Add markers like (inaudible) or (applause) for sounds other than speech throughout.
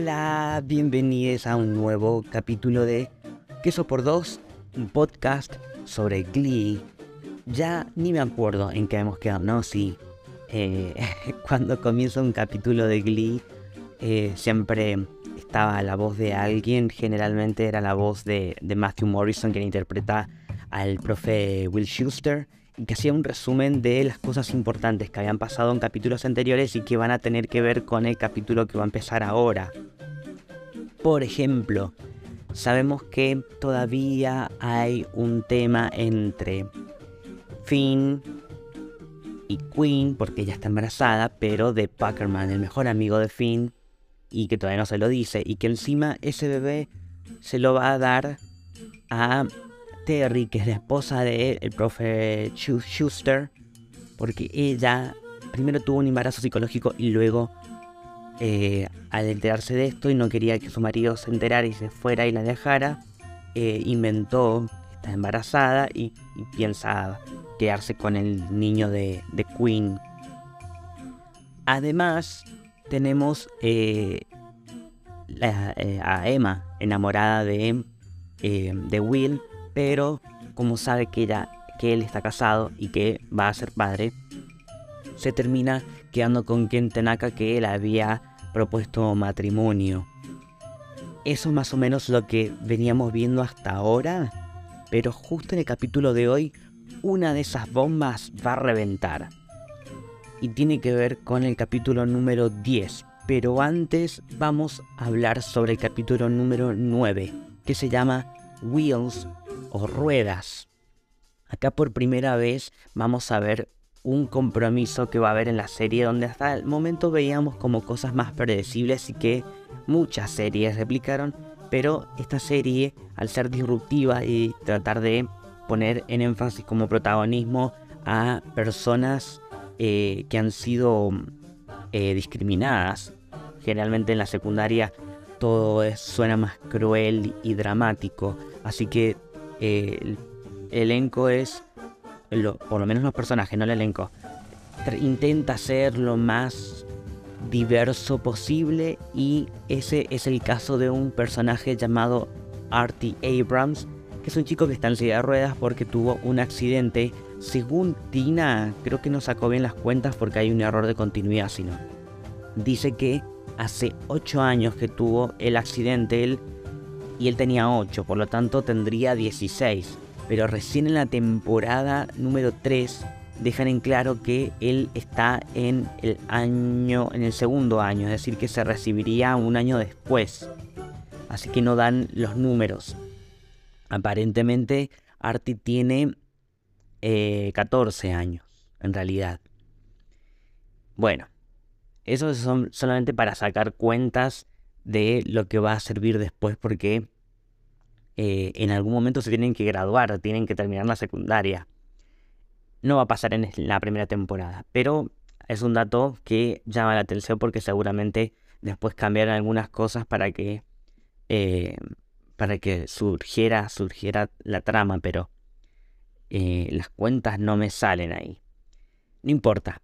Hola, bienvenidos a un nuevo capítulo de Queso por Dos, un podcast sobre Glee. Ya ni me acuerdo en qué hemos quedado, no, sí. Eh, (laughs) cuando comienza un capítulo de Glee, eh, siempre estaba la voz de alguien, generalmente era la voz de, de Matthew Morrison, quien interpreta al profe Will Schuster que hacía un resumen de las cosas importantes que habían pasado en capítulos anteriores y que van a tener que ver con el capítulo que va a empezar ahora. Por ejemplo, sabemos que todavía hay un tema entre Finn y Queen, porque ella está embarazada, pero de Packerman, el mejor amigo de Finn, y que todavía no se lo dice, y que encima ese bebé se lo va a dar a Terry, que es la esposa del el profe Schuster, porque ella primero tuvo un embarazo psicológico y luego, eh, al enterarse de esto y no quería que su marido se enterara y se fuera y la dejara, eh, inventó, está embarazada y, piensa quedarse con el niño de, Queen. Además, tenemos eh, a Emma, enamorada de, de Will, pero como sabe que, ella, que él está casado y que va a ser padre, se termina quedando con quien Tanaka que él había propuesto matrimonio. Eso es más o menos lo que veníamos viendo hasta ahora, pero justo en el capítulo de hoy una de esas bombas va a reventar. Y tiene que ver con el capítulo número 10. Pero antes vamos a hablar sobre el capítulo número 9, que se llama Wheels o ruedas. Acá por primera vez vamos a ver un compromiso que va a haber en la serie donde hasta el momento veíamos como cosas más predecibles y que muchas series replicaron, pero esta serie al ser disruptiva y tratar de poner en énfasis como protagonismo a personas eh, que han sido eh, discriminadas, generalmente en la secundaria todo suena más cruel y dramático, así que el elenco es, por lo menos los personajes, no el elenco, intenta ser lo más diverso posible y ese es el caso de un personaje llamado Artie Abrams, que es un chico que está en silla de ruedas porque tuvo un accidente. Según Tina, creo que no sacó bien las cuentas porque hay un error de continuidad, sino dice que hace 8 años que tuvo el accidente, él y él tenía 8, por lo tanto tendría 16. Pero recién en la temporada número 3 dejan en claro que él está en el año, en el segundo año, es decir, que se recibiría un año después. Así que no dan los números. Aparentemente, Artie tiene 14 eh, años, en realidad. Bueno, eso son solamente para sacar cuentas de lo que va a servir después porque eh, en algún momento se tienen que graduar, tienen que terminar la secundaria. No va a pasar en la primera temporada, pero es un dato que llama la atención porque seguramente después cambiarán algunas cosas para que eh, para que surgiera surgiera la trama, pero eh, las cuentas no me salen ahí. No importa.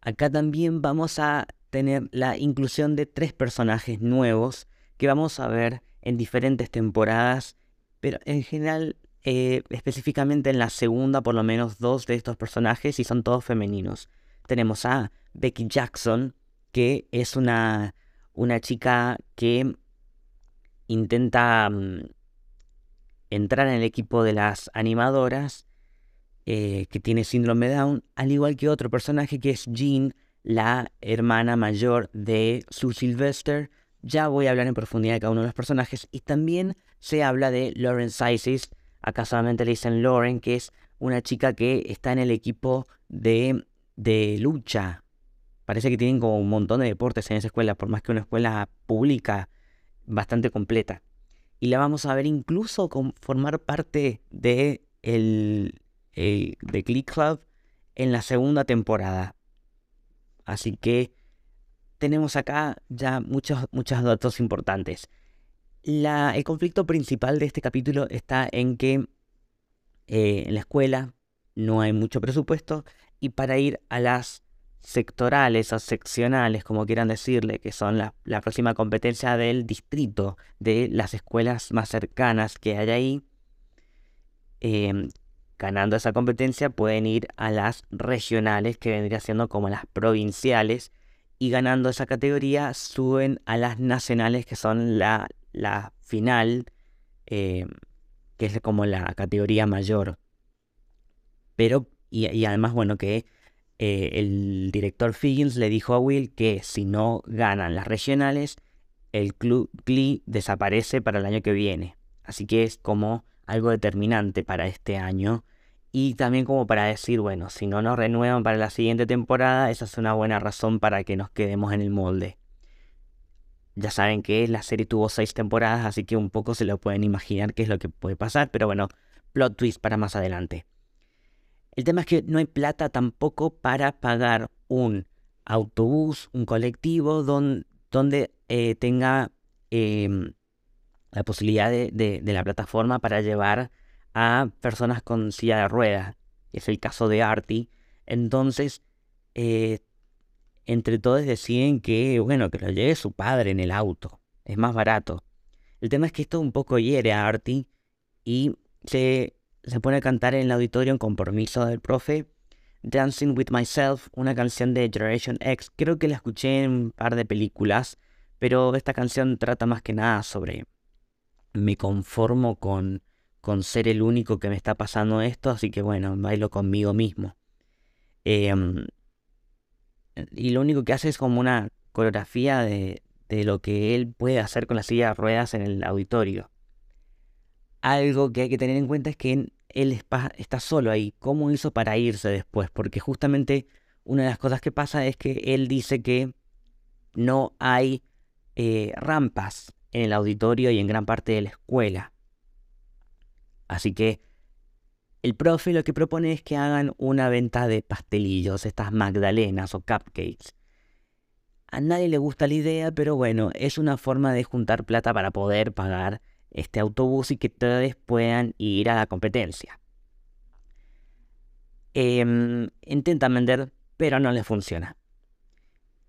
Acá también vamos a tener la inclusión de tres personajes nuevos que vamos a ver en diferentes temporadas, pero en general, eh, específicamente en la segunda, por lo menos dos de estos personajes y son todos femeninos. Tenemos a Becky Jackson, que es una, una chica que intenta mm, entrar en el equipo de las animadoras, eh, que tiene síndrome Down, al igual que otro personaje que es Jean, la hermana mayor de Sue Sylvester. Ya voy a hablar en profundidad de cada uno de los personajes. Y también se habla de Lauren Sizes. Acá solamente le dicen Lauren, que es una chica que está en el equipo de, de lucha. Parece que tienen como un montón de deportes en esa escuela, por más que una escuela pública bastante completa. Y la vamos a ver incluso con formar parte de el, de Click Club en la segunda temporada. Así que tenemos acá ya muchos, muchos datos importantes. el conflicto principal de este capítulo está en que eh, en la escuela no hay mucho presupuesto y para ir a las sectorales o seccionales, como quieran decirle, que son la, próxima competencia del distrito, de las escuelas más cercanas que hay ahí, em, ganando esa competencia pueden ir a las regionales, que vendría siendo como las provinciales, y ganando esa categoría suben a las nacionales, que son la, la final, em, que es como la categoría mayor. Pero, y además, bueno, que eh, el director Figgins le dijo a Will que si no ganan las regionales, el club Glee desaparece para el año que viene. Así que es como algo determinante para este año. Y también como para decir, bueno, si no nos renuevan para la siguiente temporada, esa es una buena razón para que nos quedemos en el molde. Ya saben que la serie tuvo seis temporadas, así que un poco se lo pueden imaginar qué es lo que puede pasar, pero bueno, plot twist para más adelante. El tema es que no hay plata tampoco para pagar un autobús, un colectivo donde, eh, tenga em, la posibilidad de, la plataforma para llevar a personas con silla de ruedas. Es el caso de Artie. Entonces, eh, entre todos deciden que, bueno, que lo lleve su padre en el auto. Es más barato. El tema es que esto un poco hiere a Artie y se se pone a cantar en el auditorio con permiso del profe. Dancing with Myself, una canción de Generation X. Creo que la escuché en un par de películas, pero esta canción trata más que nada sobre me conformo con, con ser el único que me está pasando esto, así que bueno, bailo conmigo mismo. Em, y lo único que hace es como una coreografía de, de lo que él puede hacer con la silla de ruedas en el auditorio. Algo que hay que tener en cuenta es que él está solo ahí. ¿Cómo hizo para irse después? Porque justamente una de las cosas que pasa es que él dice que no hay eh, rampas en el auditorio y en gran parte de la escuela. Así que el profe lo que propone es que hagan una venta de pastelillos, estas magdalenas o cupcakes. A nadie le gusta la idea, pero bueno, es una forma de juntar plata para poder pagar este autobús y que todos puedan ir a la competencia. Em, intentan vender, pero no les funciona.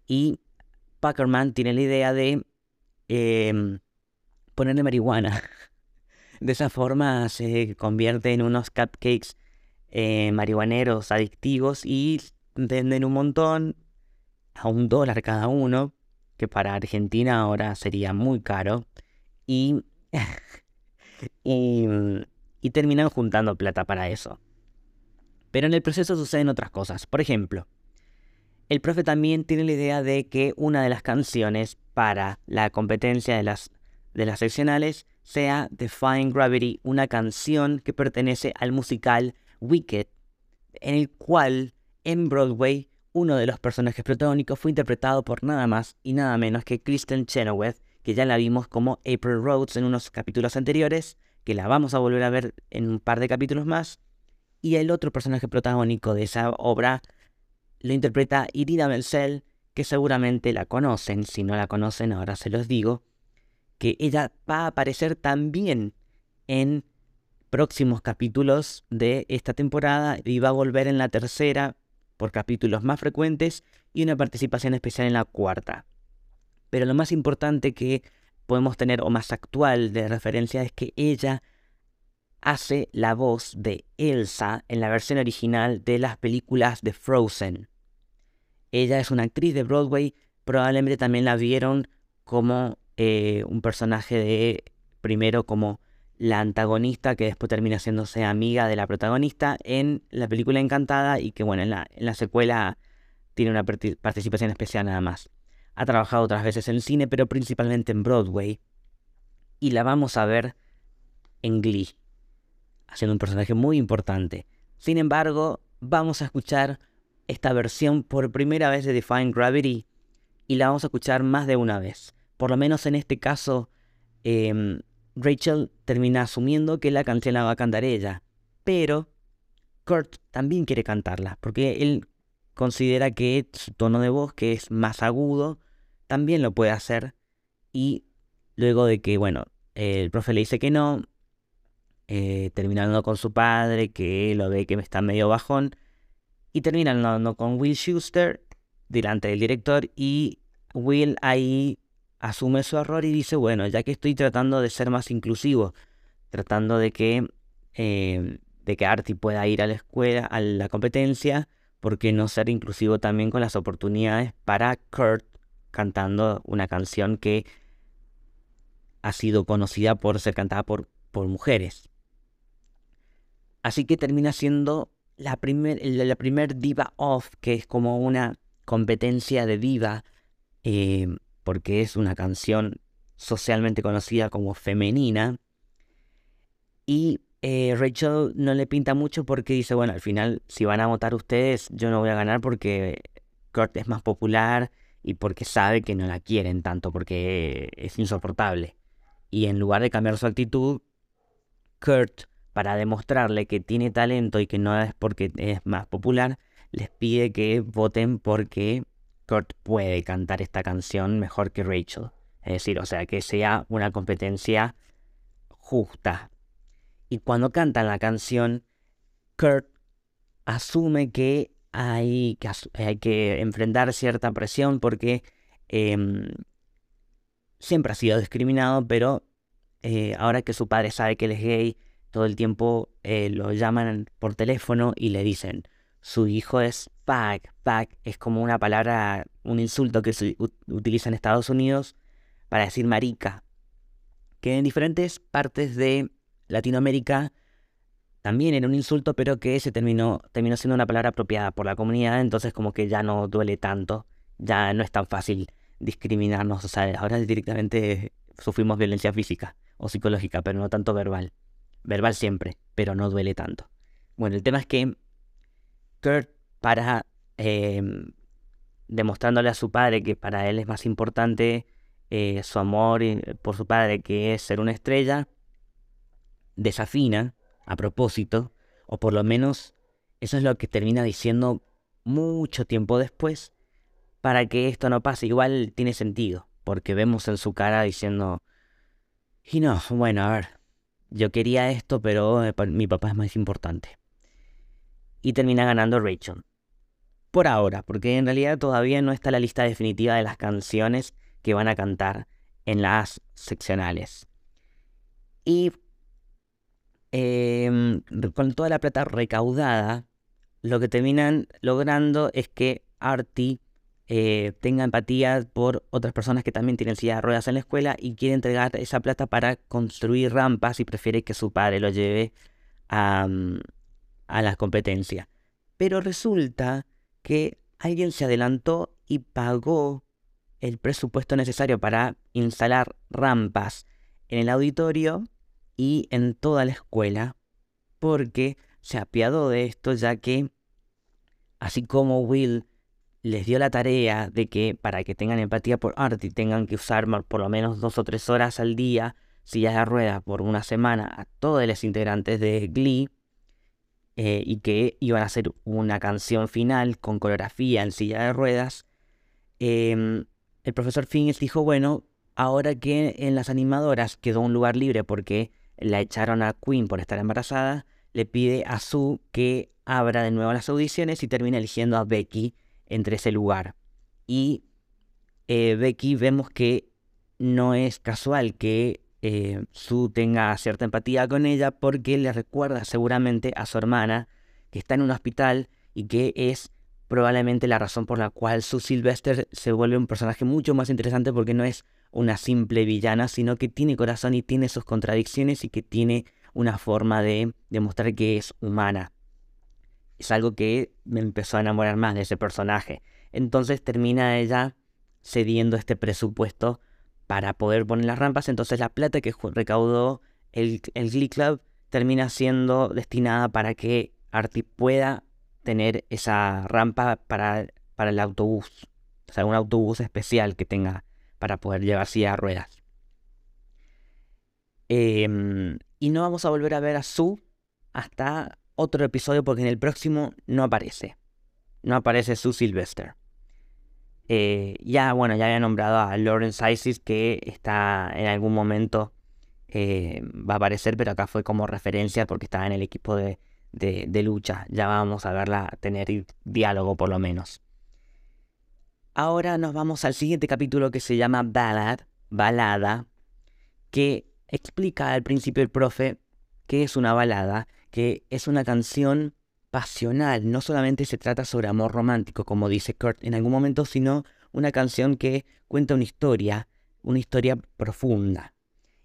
Y Packerman tiene la idea de em, ponerle marihuana. (laughs) De esa forma se convierte en unos cupcakes eh, marihuaneros adictivos y venden un montón a un dólar cada uno, que para Argentina ahora sería muy caro. Y (laughs) y, y terminan juntando plata para eso. Pero en el proceso suceden otras cosas. Por ejemplo, el profe también tiene la idea de que una de las canciones para la competencia de las, de las seccionales sea Defying Gravity, una canción que pertenece al musical Wicked, en el cual en Broadway uno de los personajes protagónicos fue interpretado por nada más y nada menos que Kristen Chenoweth, que ya la vimos como April Rhodes en unos capítulos anteriores, que la vamos a volver a ver en un par de capítulos más. Y el otro personaje protagónico de esa obra lo interpreta Irina Menzel, que seguramente la conocen, si no la conocen ahora se los digo, que ella va a aparecer también en próximos capítulos de esta temporada y va a volver en la tercera por capítulos más frecuentes y una participación especial en la cuarta. Pero lo más importante que podemos tener o más actual de referencia es que ella hace la voz de Elsa en la versión original de las películas de Frozen. Ella es una actriz de Broadway, probablemente también la vieron como eh, un personaje de, primero como la antagonista que después termina haciéndose amiga de la protagonista en la película Encantada y que bueno, en la, en la secuela tiene una participación especial nada más. Ha trabajado otras veces en cine, pero principalmente en Broadway. Y la vamos a ver en Glee, haciendo un personaje muy importante. Sin embargo, vamos a escuchar esta versión por primera vez de Define Gravity y la vamos a escuchar más de una vez. Por lo menos en este caso, em, Rachel termina asumiendo que la canción la va a cantar ella, pero Kurt también quiere cantarla, porque él considera que su tono de voz, que es más agudo, también lo puede hacer. Y luego de que, bueno, el profe le dice que no, eh, terminando con su padre, que lo ve que está medio bajón, y termina hablando con Will Schuster, delante del director y Will ahí asume su error y dice, bueno, ya que estoy tratando de ser más inclusivo, tratando de que, eh, de que Artie pueda ir a la escuela, a la competencia, ¿por qué no ser inclusivo también con las oportunidades para Kurt cantando una canción que ha sido conocida por ser cantada por, por mujeres? Así que termina siendo la primer, la diva off, que es como una competencia de diva, eh, porque es una canción socialmente conocida como femenina. Y eh, Rachel no le pinta mucho porque dice, bueno, al final, si van a votar ustedes, yo no voy a ganar porque Kurt es más popular y porque sabe que no la quieren tanto, porque es insoportable. Y en lugar de cambiar su actitud, Kurt para demostrarle que tiene talento y que no es porque es más popular, les pide que voten porque Kurt puede cantar esta canción mejor que Rachel. Es decir, o sea, que sea una competencia justa. Y cuando cantan la canción, Kurt asume que hay que, enfrentar cierta presión porque em, siempre ha sido discriminado, pero eh, ahora que su padre sabe que él es gay, todo el tiempo eh, lo llaman por teléfono y le dicen, su hijo es Pac. Pac es como una palabra, un insulto que se utiliza en Estados Unidos para decir marica. Que en diferentes partes de Latinoamérica también era un insulto, pero que se terminó, terminó siendo una palabra apropiada por la comunidad, entonces como que ya no duele tanto, ya no es tan fácil discriminarnos, o sea, ahora directamente sufrimos violencia física o psicológica, pero no tanto verbal. Verbal siempre, pero no duele tanto. Bueno, el tema es que Kurt, para em, demostrándole a su padre que para él es más importante eh, su amor por su padre, que es ser una estrella, desafina a propósito, o por lo menos eso es lo que termina diciendo mucho tiempo después, para que esto no pase. Igual tiene sentido, porque vemos en su cara diciendo, y no, bueno, a ver, yo quería esto, pero eh, mi papá es más importante. Y termina ganando Rachel. Por ahora, porque en realidad todavía no está la lista definitiva de las canciones que van a cantar en las seccionales. Y em, con toda la plata recaudada, lo que terminan logrando es que Artie eh, tenga empatía por otras personas que también tienen silla de ruedas en la escuela y quiere entregar esa plata para construir rampas y prefiere que su padre lo lleve a, mm, a la competencia. Pero resulta que alguien se adelantó y pagó el presupuesto necesario para instalar rampas en el auditorio y en toda la escuela porque se apiadó de esto ya que así como Will les dio la tarea de que para que tengan empatía por Artie tengan que usar por lo menos dos o tres horas al día sillas de ruedas por una semana a todos los integrantes de Glee eh, y que iban a hacer una canción final con coreografía en silla de ruedas, em, el profesor Finnes dijo, bueno, ahora que en las animadoras quedó un lugar libre porque la echaron a Queen por estar embarazada, le pide a Sue que abra de nuevo las audiciones y termine eligiendo a Becky entre ese lugar. Y eh, Becky vemos que no es casual que eh, Sue tenga cierta empatía con ella porque le recuerda seguramente a su hermana que está en un hospital y que es probablemente la razón por la cual Sue Sylvester se vuelve un personaje mucho más interesante porque no es una simple villana, sino que tiene corazón y tiene sus contradicciones y que tiene una forma de demostrar que es humana es algo que me empezó a enamorar más de ese personaje. Entonces termina ella cediendo este presupuesto para poder poner las rampas. Entonces la plata que recaudó el, el Glee Club termina siendo destinada para que Artie pueda tener esa rampa para, para el autobús. O sea, un autobús especial que tenga para poder llevar a ruedas. Em, y no vamos a volver a ver a Sue hasta otro episodio porque en el próximo no aparece. No aparece Sue Sylvester. Eh, ya, bueno, ya había nombrado a Lawrence Isis que está en algún momento eh, va a aparecer, pero acá fue como referencia porque estaba en el equipo de, de, lucha. Ya vamos a verla tener diálogo por lo menos. Ahora nos vamos al siguiente capítulo que se llama Ballad, balada, que explica al principio el profe que es una balada, que es una canción pasional, no solamente se trata sobre amor romántico, como dice Kurt en algún momento, sino una canción que cuenta una historia, una historia profunda.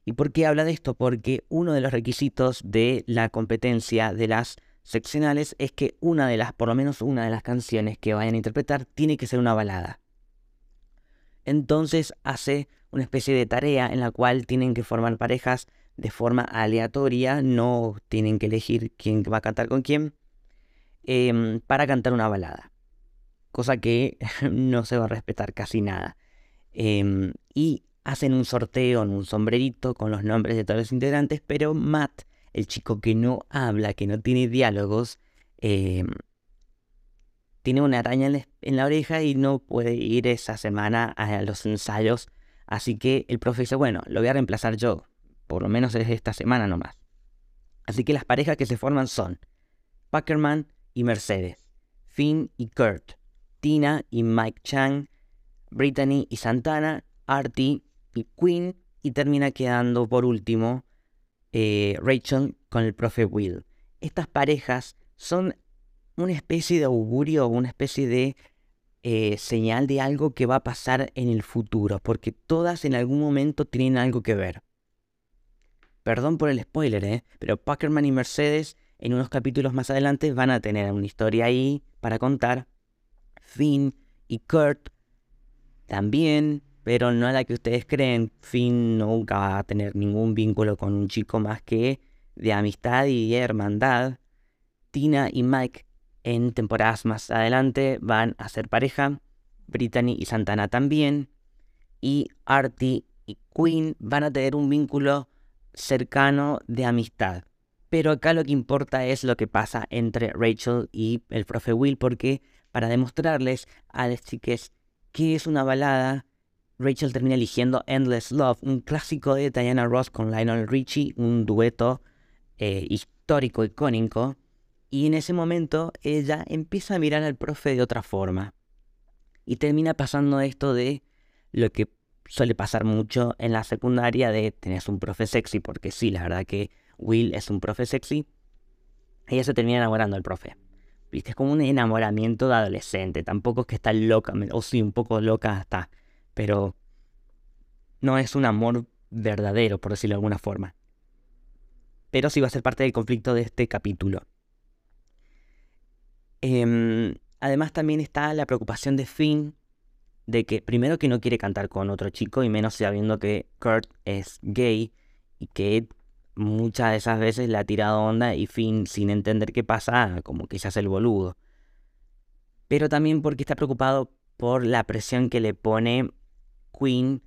¿Y por qué habla de esto? Porque uno de los requisitos de la competencia de las seccionales es que una de las, por lo menos una de las canciones que vayan a interpretar tiene que ser una balada. Entonces hace una especie de tarea en la cual tienen que formar parejas de forma aleatoria, no tienen que elegir quién va a cantar con quién, em, para cantar una balada. Cosa que (laughs) no se va a respetar casi nada. Em, y hacen un sorteo en un sombrerito con los nombres de todos los integrantes, pero Matt, el chico que no habla, que no tiene diálogos, em, tiene una araña en la oreja y no puede ir esa semana a los ensayos. Así que el profe dice, bueno, lo voy a reemplazar yo, por lo menos es esta semana nomás. Así que las parejas que se forman son Packerman y Mercedes, Finn y Kurt, Tina y Mike Chang, Brittany y Santana, Artie y Quinn, y termina quedando por último eh, Rachel con el profe Will. Estas parejas son una especie de augurio, una especie de eh, señal de algo que va a pasar en el futuro, porque todas en algún momento tienen algo que ver. Perdón por el spoiler, ¿eh? pero Packerman y Mercedes en unos capítulos más adelante van a tener una historia ahí para contar. Finn y Kurt también pero no es la que ustedes creen. Finn nunca va a tener ningún vínculo con un chico más que de amistad y hermandad. Tina y Mike en temporadas más adelante van a ser pareja. Brittany y Santana también. Y Artie y Queen van a tener un vínculo cercano de amistad. Pero acá lo que importa es lo que pasa entre Rachel y el profe Will, porque para demostrarles a las chicas que es una balada, Rachel termina eligiendo Endless Love, un clásico de Diana Ross con Lionel Richie, un dueto eh, histórico, icónico. Y en ese momento ella empieza a mirar al profe de otra forma. Y termina pasando esto de lo que suele pasar mucho en la secundaria de tenés un profe sexy, porque sí, la verdad que Will es un profe sexy. Ella se termina enamorando del profe. Viste, es como un enamoramiento de adolescente. Tampoco es que está loca, o sí, un poco loca está pero no es un amor verdadero, por decirlo de alguna forma. Pero sí va a ser parte del conflicto de este capítulo. Em, además también está la preocupación de Finn de que primero que no quiere cantar con otro chico y menos sabiendo que Kurt es gay y que muchas de esas veces le ha tirado onda y Finn sin entender qué pasa como que se hace el boludo. Pero también porque está preocupado por la presión que le pone Queen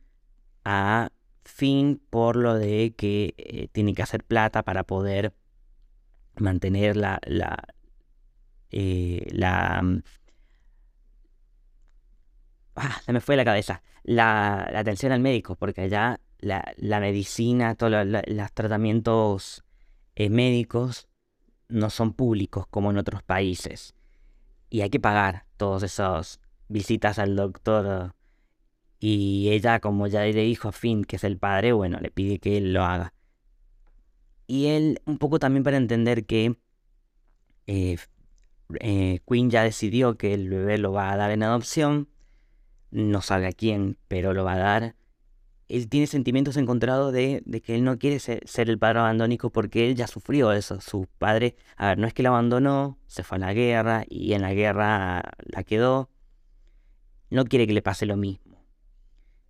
a Finn por lo de que eh, tiene que hacer plata para poder mantener la, la, eh, mm, ah, se me fue la cabeza, la, atención al médico, porque allá la, medicina, todos los tratamientos eh, médicos no son públicos como en otros países. Y hay que pagar todas esas visitas al doctor y ella, como ya le dijo a Finn, que es el padre, bueno, le pide que él lo haga. Y él, un poco también para entender que eh, eh, Queen ya decidió que el bebé lo va a dar en adopción, no sabe a quién, pero lo va a dar. Él tiene sentimientos encontrados de, que él no quiere ser, el padre abandónico porque él ya sufrió eso. Su padre, a ver, no es que lo abandonó, se fue a la guerra y en la guerra la quedó. No quiere que le pase lo mismo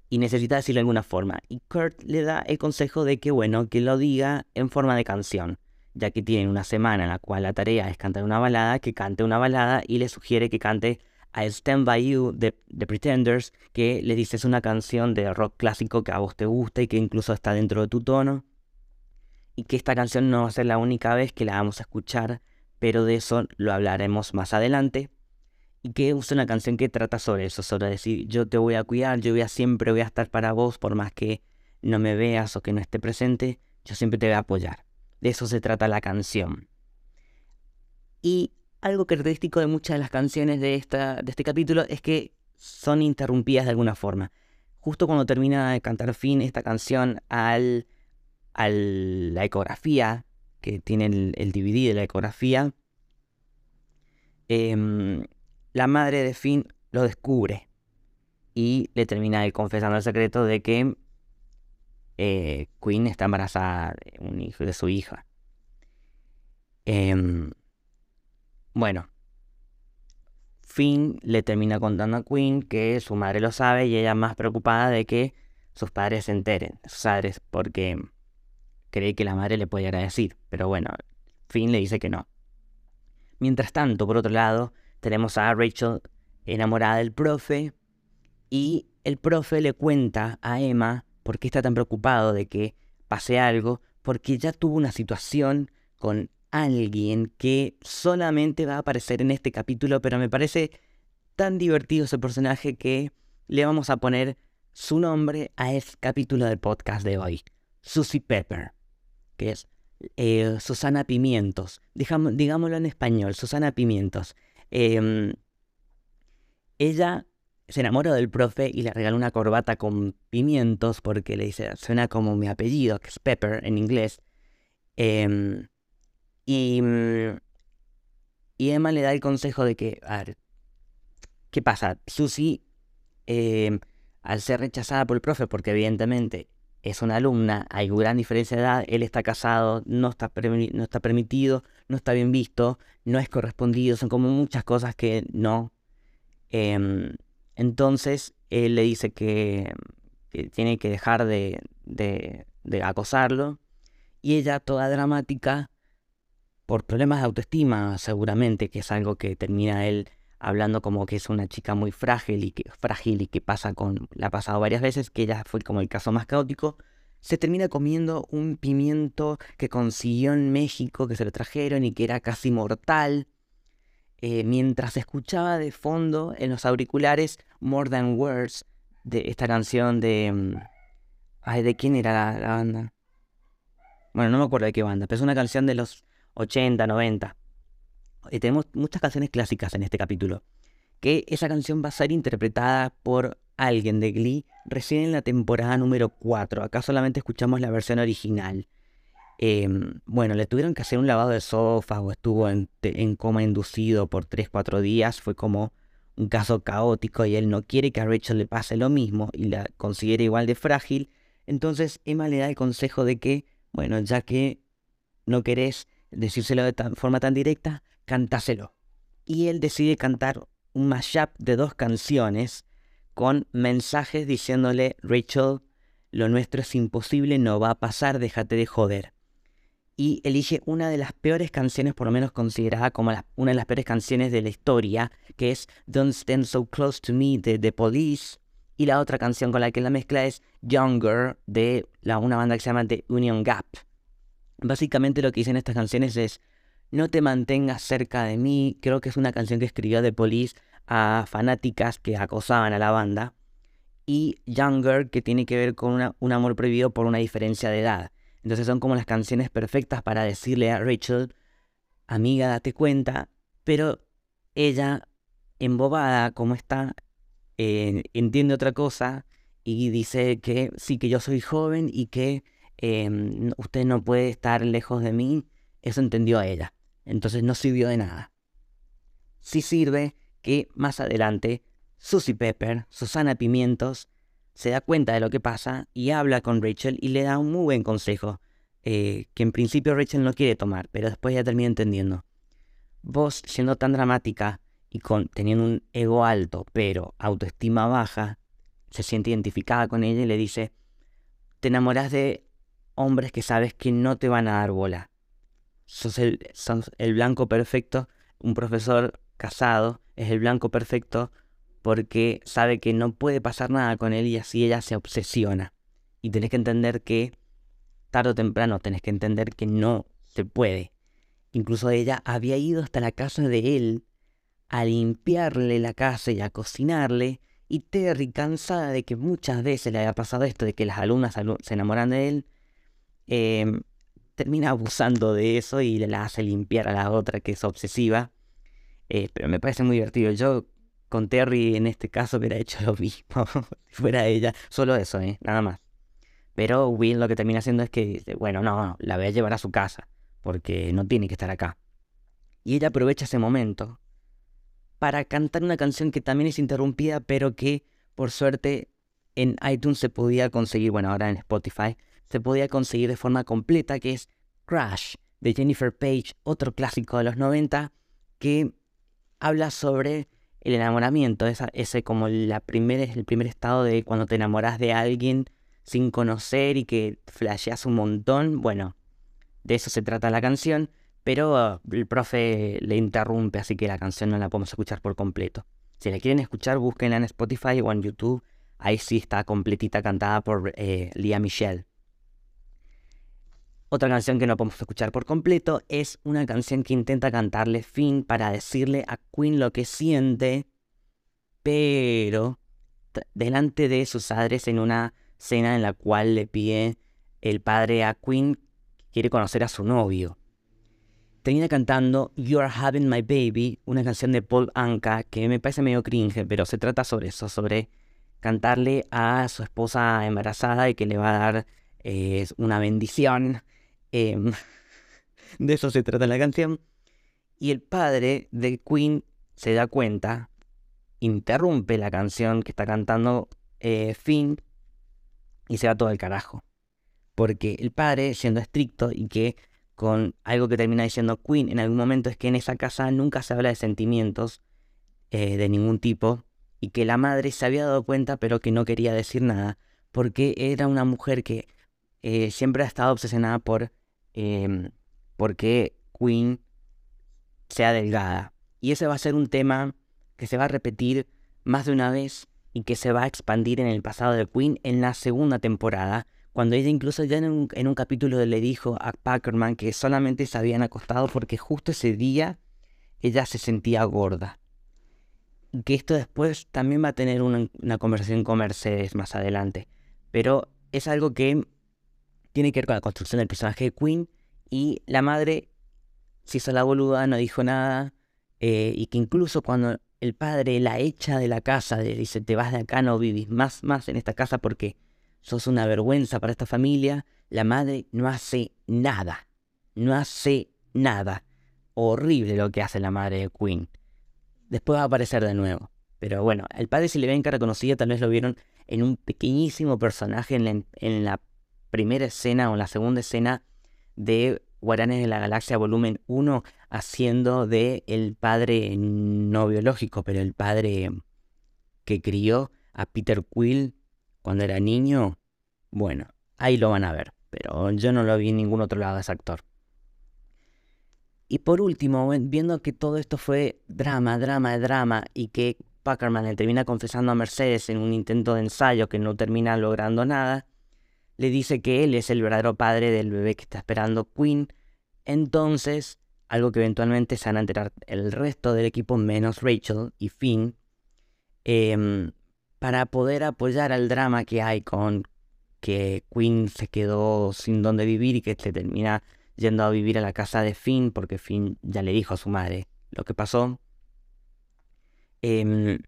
y necesita decirlo de alguna forma. Y Kurt le da el consejo de que, bueno, que lo diga en forma de canción, ya que tienen una semana en la cual la tarea es cantar una balada, que cante una balada y le sugiere que cante a Stand By You de The Pretenders, que le dices una canción de rock clásico que a vos te gusta y que incluso está dentro de tu tono. Y que esta canción no va a ser la única vez que la vamos a escuchar, pero de eso lo hablaremos más adelante y que usa una canción que trata sobre eso, sobre decir yo te voy a cuidar, yo voy a siempre voy a estar para vos por más que no me veas o que no esté presente, yo siempre te voy a apoyar. De eso se trata la canción. Y algo característico de muchas de las canciones de, esta, de este capítulo es que son interrumpidas de alguna forma. Justo cuando termina de cantar Finn esta canción al, la ecografía, que tiene el, DVD de la ecografía, em, la madre de Finn lo descubre y le termina confesando el secreto de que eh, Queen está embarazada de, un hijo, de su hija. Em, bueno, Finn le termina contando a Queen que su madre lo sabe y ella más preocupada de que sus padres se enteren, sus padres, porque cree que la madre le puede agradecer. Pero bueno, Finn le dice que no. Mientras tanto, por otro lado, tenemos a Rachel enamorada del profe y el profe le cuenta a Emma por qué está tan preocupado de que pase algo, porque ya tuvo una situación con alguien que solamente va a aparecer en este capítulo, pero me parece tan divertido ese personaje que le vamos a poner su nombre a este capítulo del podcast de hoy. Susie Pepper, que es eh, Susana Pimientos. digámoslo en español, Susana Pimientos. Em, ella se enamora del profe y le regala una corbata con pimientos porque le dice, suena como mi apellido, que es Pepper en inglés. Em, y, mm, y Emma le da el consejo de que, a ver, ¿qué pasa? Susie, em, al ser rechazada por el profe, porque evidentemente es una alumna, hay gran diferencia de edad, él está casado, no está, no está permitido, no está bien visto, no es correspondido, son como muchas cosas que no. Em, entonces él le dice que, tiene que dejar de, de, de acosarlo y ella, toda dramática, por problemas de autoestima, seguramente, que es algo que termina él hablando como que es una chica muy frágil y que, frágil y que pasa con, la ha pasado varias veces, que ella fue como el caso más caótico, se termina comiendo un pimiento que consiguió en México, que se lo trajeron y que era casi mortal, eh, mientras escuchaba de fondo en los auriculares More Than Words, de esta canción de... Mm, ay, ¿de quién era la banda? Bueno, no me acuerdo de qué banda, pero es una canción de los 80, 90. Y tenemos muchas canciones clásicas en este capítulo. Que esa canción va a ser interpretada por alguien de Glee recién en la temporada número 4. Acá solamente escuchamos la versión original. Em, bueno, le tuvieron que hacer un lavado de sofá o estuvo en, coma inducido por 3-4 días. Fue como un caso caótico y él no quiere que a Rachel le pase lo mismo y la considera igual de frágil. Entonces Emma le da el consejo de que, bueno, ya que no querés decírselo de forma tan directa, cantáselo. Y él decide cantar un mashup de dos canciones con mensajes diciéndole, Rachel, lo nuestro es imposible, no va a pasar, déjate de joder. Y elige una de las peores canciones, por lo menos considerada como una de las peores canciones de la historia, que es Don't Stand So Close to Me de The Police. Y la otra canción con la que la mezcla es Younger de la, una banda que se llama The Union Gap. Básicamente lo que dicen estas canciones es, no te mantengas cerca de mí. Creo que es una canción que escribió The Police a fanáticas que acosaban a la banda. Y Younger, que tiene que ver con un amor prohibido por una diferencia de edad. Entonces son como las canciones perfectas para decirle a Rachel, amiga, date cuenta, pero ella, embobada como está, eh, entiende otra cosa y dice que sí, que yo soy joven y que Em, usted no puede estar lejos de mí, eso entendió a ella. Entonces no sirvió de nada. Sí sirve que más adelante Susie Pepper, Susana Pimientos, se da cuenta de lo que pasa y habla con Rachel y le da un muy buen consejo, eh, que en principio Rachel no quiere tomar, pero después ya termina entendiendo. Vos, siendo tan dramática y teniendo un ego alto, pero autoestima baja, se siente identificada con ella y le dice, te enamoras de hombres que sabes que no te van a dar bola. Sos el, el blanco perfecto, un profesor casado es el blanco perfecto porque sabe que no puede pasar nada con él y así ella se obsesiona. Y tenés que entender que tarde o temprano tenés que entender que no se puede. Incluso ella había ido hasta la casa de él a limpiarle la casa y a cocinarle. Y Terry, cansada de que muchas veces le haya pasado esto, de que las alumnas se enamoran de él, Em, termina abusando de eso y la hace limpiar a la otra que es obsesiva. Eh, pero me parece muy divertido. Yo con Terry en este caso hubiera (laughs) hecho lo mismo, si fuera ella, solo eso, ¿eh? nada más. Pero Will lo que termina haciendo es que dice, bueno, no, la voy a llevar a su casa, porque no tiene que estar acá. Y ella aprovecha ese momento para cantar una canción que también es interrumpida, pero que por suerte en iTunes se podía conseguir, bueno, ahora en Spotify, se podía conseguir de forma completa, que es Crash, de Jennifer Page, otro clásico de los 90, que habla sobre el enamoramiento, esa, ese como la primer, el primer estado de cuando te enamoras de alguien sin conocer y que flasheas un montón. Bueno, de eso se trata la canción, pero uh, el profe le interrumpe, así que la canción no la podemos escuchar por completo. Si la quieren escuchar, búsquenla en Spotify o en YouTube. Ahí sí está completita cantada por eh, Lia Michelle. Otra canción que no podemos escuchar por completo es una canción que intenta cantarle Finn para decirle a Queen lo que siente, pero delante de sus padres en una cena en la cual le pide el padre a Queen que quiere conocer a su novio. Termina cantando You Are Having My Baby, una canción de Paul Anka que me parece medio cringe, pero se trata sobre eso, sobre cantarle a su esposa embarazada y que le va a dar eh, una bendición Em, (laughs) de eso se trata la canción. Y el padre de Queen se da cuenta, interrumpe la canción que está cantando eh, Finn y se va todo el carajo. Porque el padre, siendo estricto y que con algo que termina diciendo Queen en algún momento es que en esa casa nunca se habla de sentimientos eh, de ningún tipo y que la madre se había dado cuenta pero que no quería decir nada porque era una mujer que eh, siempre ha estado obsesionada por eh, porque Queen sea delgada. Y ese va a ser un tema que se va a repetir más de una vez y que se va a expandir en el pasado de Queen en la segunda temporada, cuando ella incluso ya en un, en un capítulo le dijo a Packerman que solamente se habían acostado porque justo ese día ella se sentía gorda. Y que esto después también va a tener una, una conversación con Mercedes más adelante. Pero es algo que tiene que ver con la construcción del personaje de Queen y la madre se hizo la boluda, no dijo nada eh, y que incluso cuando el padre la echa de la casa, le dice te vas de acá, no vivís más, más en esta casa porque sos una vergüenza para esta familia, la madre no hace nada, no hace nada. Horrible lo que hace la madre de Queen. Después va a aparecer de nuevo. Pero bueno, el padre si le ven cara tal vez lo vieron en un pequeñísimo personaje en en la primera escena o la segunda escena de Guaranes de la Galaxia volumen 1 haciendo de el padre no biológico, pero el padre que crió a Peter Quill cuando era niño. Bueno, ahí lo van a ver, pero yo no lo vi en ningún otro lado de ese actor. Y por último, viendo que todo esto fue drama, drama, drama y que Packerman le termina confesando a Mercedes en un intento de ensayo que no termina logrando nada, le dice que él es el verdadero padre del bebé que está esperando Queen. Entonces, algo que eventualmente se van a enterar el resto del equipo, menos Rachel y Finn, em, para poder apoyar al drama que hay con que Queen se quedó sin dónde vivir y que se termina yendo a vivir a la casa de Finn porque Finn ya le dijo a su madre lo que pasó. Em,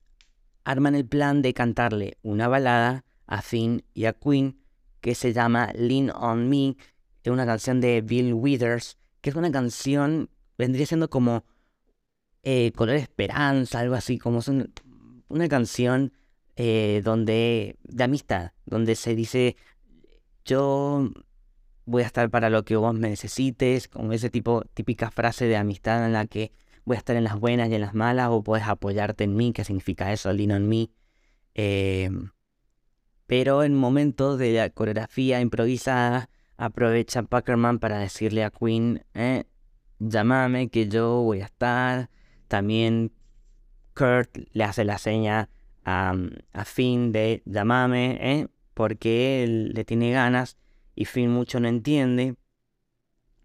arman el plan de cantarle una balada a Finn y a Queen que se llama Lean on Me, es una canción de Bill Withers, que es una canción, vendría siendo como eh, Color Esperanza, algo así, como es una canción eh, donde, de amistad, donde se dice, yo voy a estar para lo que vos me necesites, como ese tipo, típica frase de amistad en la que voy a estar en las buenas y en las malas, o puedes apoyarte en mí, que significa eso, lean on me. Eh, pero en momentos de la coreografía improvisada aprovecha Packerman para decirle a Queen, eh, llámame que yo voy a estar. También Kurt le hace la seña a, a Finn de llámame, eh, porque él le tiene ganas y Finn mucho no entiende.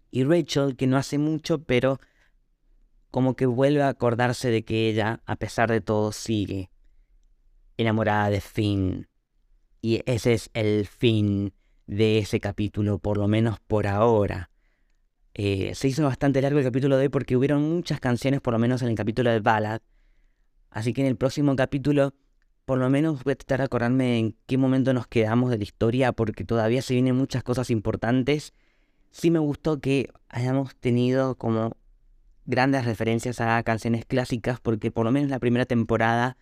Y Rachel, que no hace mucho, pero como que vuelve a acordarse de que ella, a pesar de todo, sigue enamorada de Finn. Y ese es el fin de ese capítulo, por lo menos por ahora. Eh, se hizo bastante largo el capítulo de hoy porque hubieron muchas canciones, por lo menos en el capítulo de Ballad. Así que en el próximo capítulo, por lo menos voy a tratar de acordarme en qué momento nos quedamos de la historia, porque todavía se vienen muchas cosas importantes. Sí me gustó que hayamos tenido como grandes referencias a canciones clásicas, porque por lo menos la primera temporada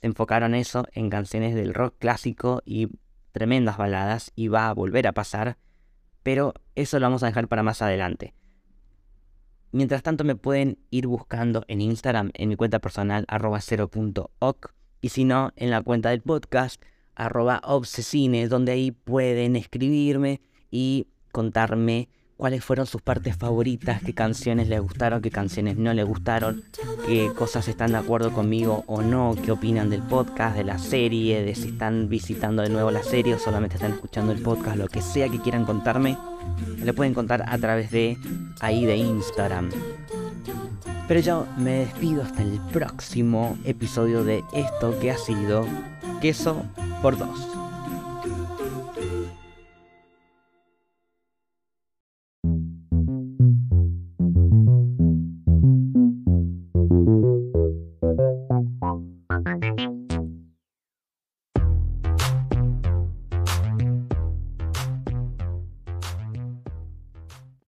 enfocaron eso en canciones del rock clásico y tremendas baladas, y va a volver a pasar, pero eso lo vamos a dejar para más adelante. Mientras tanto me pueden ir buscando en Instagram en mi cuenta personal arroba 0.oc y si no en la cuenta del podcast arroba obsesine donde ahí pueden escribirme y contarme cuáles fueron sus partes favoritas, qué canciones les gustaron, qué canciones no les gustaron, qué cosas están de acuerdo conmigo o no, qué opinan del podcast, de la serie, de si están visitando de nuevo la serie o solamente están escuchando el podcast, lo que sea que quieran contarme, le pueden contar a través de ahí de Instagram. Pero yo me despido hasta el próximo episodio de esto que ha sido queso por dos.